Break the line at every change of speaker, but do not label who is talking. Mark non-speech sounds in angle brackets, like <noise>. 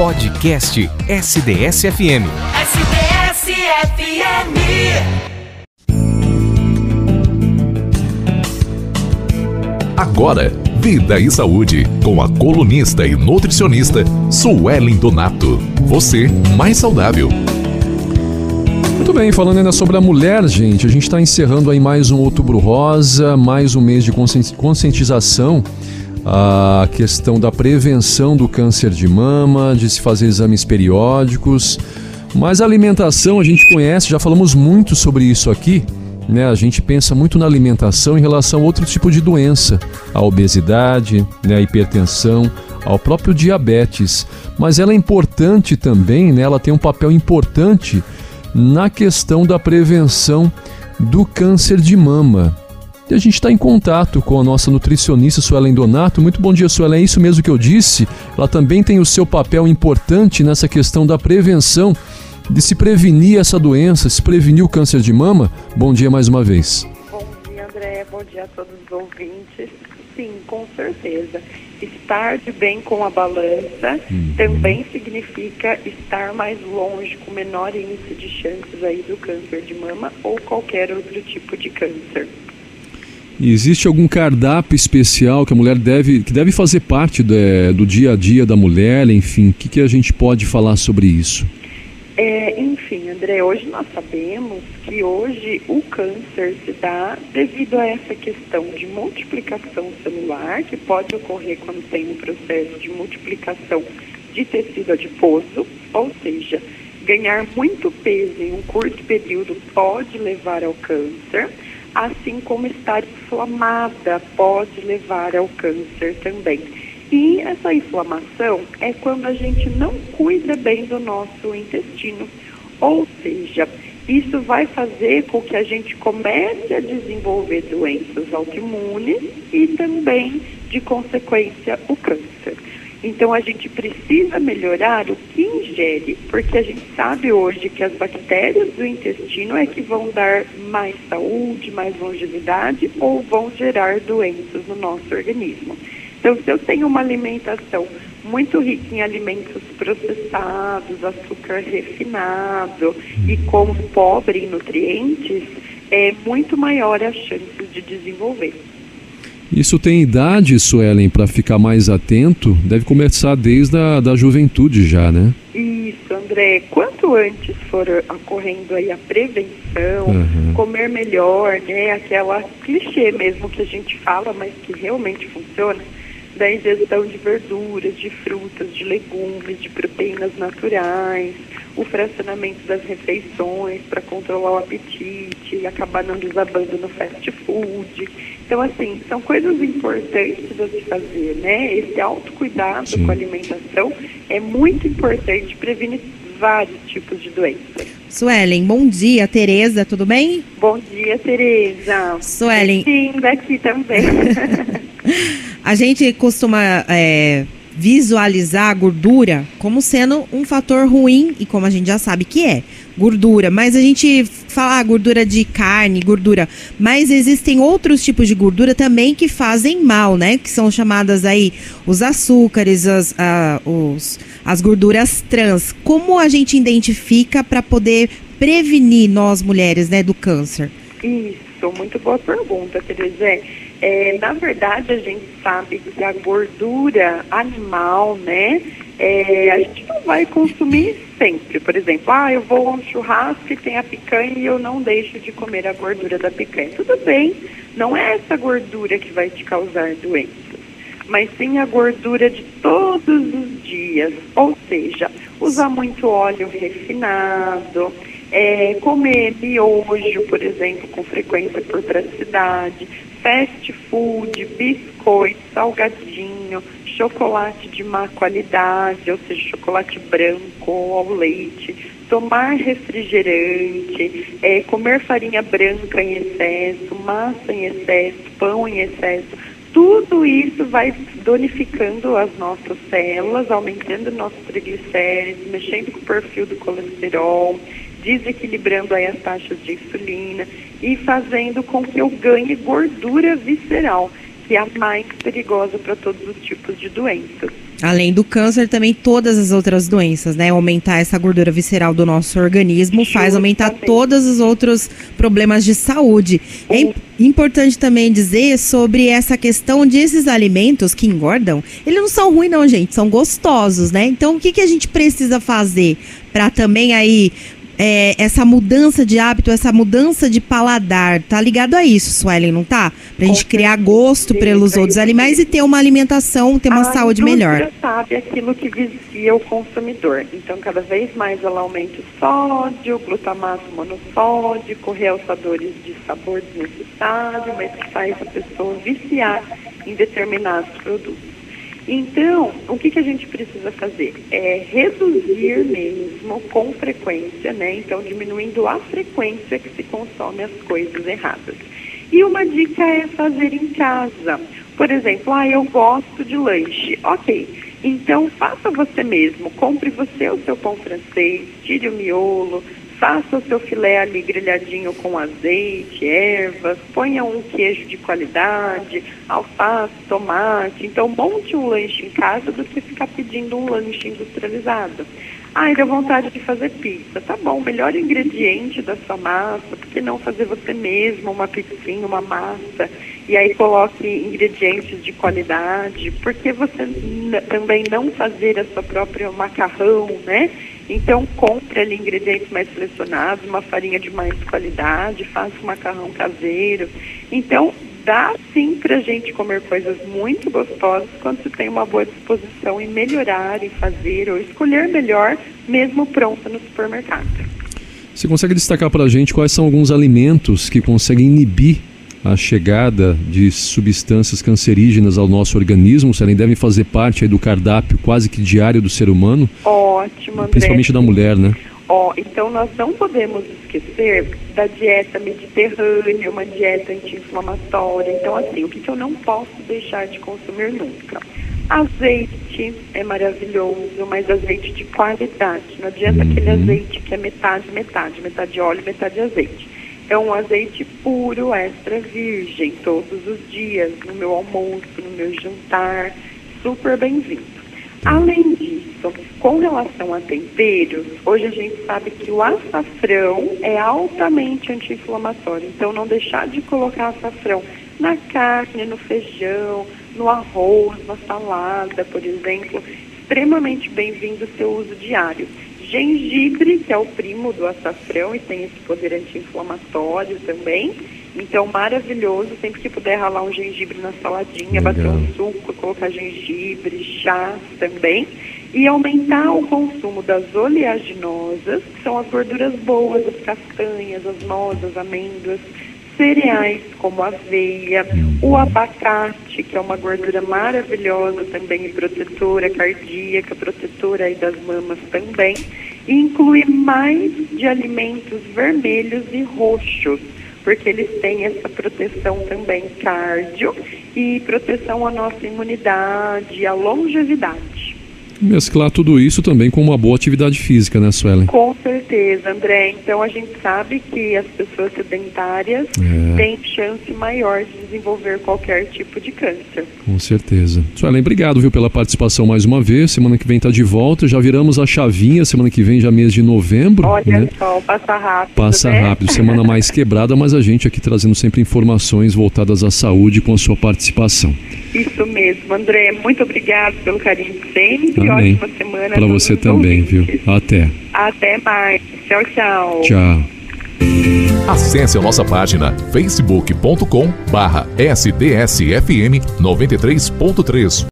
Podcast SDS-FM.
SDS-FM.
Agora, Vida e Saúde, com a colunista e nutricionista Suelen Donato. Você mais saudável.
Muito bem, falando ainda sobre a mulher, gente, a gente está encerrando aí mais um Outubro Rosa, mais um mês de conscientização a questão da prevenção do câncer de mama, de se fazer exames periódicos. Mas a alimentação a gente conhece, já falamos muito sobre isso aqui. Né? A gente pensa muito na alimentação em relação a outro tipo de doença, a obesidade, né? a hipertensão, ao próprio diabetes. Mas ela é importante também, né? ela tem um papel importante na questão da prevenção do câncer de mama. E a gente está em contato com a nossa nutricionista Suelen Donato. Muito bom dia, Suelen. É isso mesmo que eu disse. Ela também tem o seu papel importante nessa questão da prevenção, de se prevenir essa doença, se prevenir o câncer de mama. Bom dia mais uma vez.
Bom dia, André. Bom dia a todos os ouvintes. Sim, com certeza. Estar de bem com a balança uhum. também significa estar mais longe, com menor índice de chances aí do câncer de mama ou qualquer outro tipo de câncer.
E existe algum cardápio especial que a mulher deve, que deve fazer parte do, é, do dia a dia da mulher? Enfim, o que, que a gente pode falar sobre isso?
É, enfim, André, hoje nós sabemos que hoje o câncer se dá devido a essa questão de multiplicação celular, que pode ocorrer quando tem um processo de multiplicação de tecido adiposo, ou seja, ganhar muito peso em um curto período pode levar ao câncer assim como estar inflamada pode levar ao câncer também. E essa inflamação é quando a gente não cuida bem do nosso intestino, ou seja, isso vai fazer com que a gente comece a desenvolver doenças autoimunes e também, de consequência, o câncer. Então a gente precisa melhorar o que ingere, porque a gente sabe hoje que as bactérias do intestino é que vão dar mais saúde, mais longevidade ou vão gerar doenças no nosso organismo. Então, se eu tenho uma alimentação muito rica em alimentos processados, açúcar refinado e como pobre em nutrientes, é muito maior a chance de desenvolver.
Isso tem idade, Suelen, para ficar mais atento? Deve começar desde a da juventude já, né?
Isso, André. Quanto antes for ocorrendo aí a prevenção, uhum. comer melhor, né? Aquela clichê mesmo que a gente fala, mas que realmente funciona, da ingestão de verduras, de frutas, de legumes, de proteínas naturais, o fracionamento das refeições para controlar o apetite e acabar não desabando no fast food. Então, assim, são coisas importantes a se fazer, né? Esse autocuidado Sim. com a alimentação é muito importante, previne vários tipos de doenças.
Suelen, bom dia. Tereza, tudo bem?
Bom dia, Tereza.
Suelen.
Sim, daqui também. <laughs>
a gente costuma é, visualizar a gordura como sendo um fator ruim, e como a gente já sabe que é, gordura. Mas a gente fala ah, gordura de carne, gordura. Mas existem outros tipos de gordura também que fazem mal, né? Que são chamadas aí os açúcares, as, os, as gorduras trans. Como a gente identifica para poder prevenir nós mulheres, né, do câncer?
Isso, muito boa pergunta, Tereza. É, na verdade, a gente sabe que a gordura animal, né, é, a gente não vai consumir sempre. Por exemplo, ah, eu vou a um churrasco e tem a picanha e eu não deixo de comer a gordura da picanha. Tudo bem, não é essa gordura que vai te causar doenças, mas sim a gordura de todos os dias. Ou seja, usar muito óleo refinado, é, comer miojo, por exemplo, com frequência por praticidade, fast food, biscoito, salgadinho, chocolate de má qualidade, ou seja, chocolate branco ao leite, tomar refrigerante, é, comer farinha branca em excesso, massa em excesso, pão em excesso, tudo isso vai donificando as nossas células, aumentando nossos triglicéridos, mexendo com o perfil do colesterol, desequilibrando aí as taxas de insulina e fazendo com que eu ganhe gordura visceral, que é a mais perigosa para todos os tipos de doenças.
Além do câncer, também todas as outras doenças, né? Aumentar essa gordura visceral do nosso organismo faz aumentar
Justamente.
todos os outros problemas de saúde. É im- importante também dizer sobre essa questão de esses alimentos que engordam. Eles não são ruins, não, gente. São gostosos, né? Então, o que, que a gente precisa fazer para também aí é, essa mudança de hábito, essa mudança de paladar, tá ligado a isso, Suelen, não tá? Pra gente criar gosto pelos outros animais e ter uma alimentação, ter uma
a
saúde melhor.
sabe aquilo que vicia o consumidor. Então, cada vez mais ela aumenta o sódio, o glutamato monossódico, realçadores de sabor desnecessário, mas que faz a pessoa viciar em determinados produtos. Então, o que, que a gente precisa fazer? É reduzir mesmo com frequência, né? Então, diminuindo a frequência que se consome as coisas erradas. E uma dica é fazer em casa. Por exemplo, ah, eu gosto de lanche. Ok, então faça você mesmo. Compre você o seu pão francês, tire o miolo, faça o seu filé ali grelhadinho com azeite, ervas, ponha um queijo de qualidade, alface, tomate. Então, monte um lanche em casa do que ficar pedindo um lanche industrializado. Ai, deu vontade de fazer pizza. Tá bom, melhor ingrediente da sua massa, por que não fazer você mesmo uma pizzinha, uma massa? E aí coloque ingredientes de qualidade. Por que você também não fazer a sua própria macarrão, né? Então compre ali ingredientes mais selecionados, uma farinha de mais qualidade, faça um macarrão caseiro. Então dá sim pra gente comer coisas muito gostosas quando se tem uma boa disposição em melhorar, em fazer ou escolher melhor, mesmo pronta no supermercado.
Você consegue destacar para a gente quais são alguns alimentos que conseguem inibir a chegada de substâncias cancerígenas ao nosso organismo? Se elas devem fazer parte aí do cardápio quase que diário do ser humano,
Ótimo, André.
principalmente da mulher, né?
Ó, então nós não podemos esquecer da dieta mediterrânea, uma dieta anti-inflamatória. Então, assim, o que, que eu não posso deixar de consumir nunca? Azeite é maravilhoso, mas azeite de qualidade. Não adianta aquele azeite que é metade, metade, metade óleo, metade azeite. É um azeite puro, extra virgem, todos os dias, no meu almoço, no meu jantar, super bem-vindo. Além disso, com relação a temperos, hoje a gente sabe que o açafrão é altamente anti-inflamatório. Então, não deixar de colocar açafrão na carne, no feijão, no arroz, na salada, por exemplo, extremamente bem-vindo o seu uso diário. Gengibre, que é o primo do açafrão e tem esse poder anti-inflamatório também. Então, maravilhoso, sempre que puder ralar um gengibre na saladinha, bater
Legal.
um suco, colocar gengibre, chá também. E aumentar o consumo das oleaginosas, que são as gorduras boas, as castanhas, as nozes, as amêndoas, cereais como aveia, o abacate, que é uma gordura maravilhosa também protetora cardíaca, protetora aí das mamas também, e incluir mais de alimentos vermelhos e roxos, porque eles têm essa proteção também cardio e proteção à nossa imunidade, à longevidade.
Mesclar tudo isso também com uma boa atividade física, né, Suelen?
Com certeza, André. Então a gente sabe que as pessoas sedentárias
É.
têm chance maior de desenvolver qualquer tipo de câncer.
Com certeza. Suelen, obrigado, viu, pela participação mais uma vez. Semana que vem tá de volta. Já viramos a chavinha. Semana que vem já mês de novembro.
Olha
né?
só, passa rápido.
Passa
né?
rápido, semana mais <laughs> quebrada, mas a gente aqui trazendo sempre informações voltadas à saúde com a sua participação.
Isso mesmo, André. Muito obrigado pelo carinho de sempre.
Amém.
Ótima semana.
Para você também, viu? Até.
Até mais. Tchau, tchau.
Tchau.
Acesse a nossa página facebook.com barra sdsfm 93.3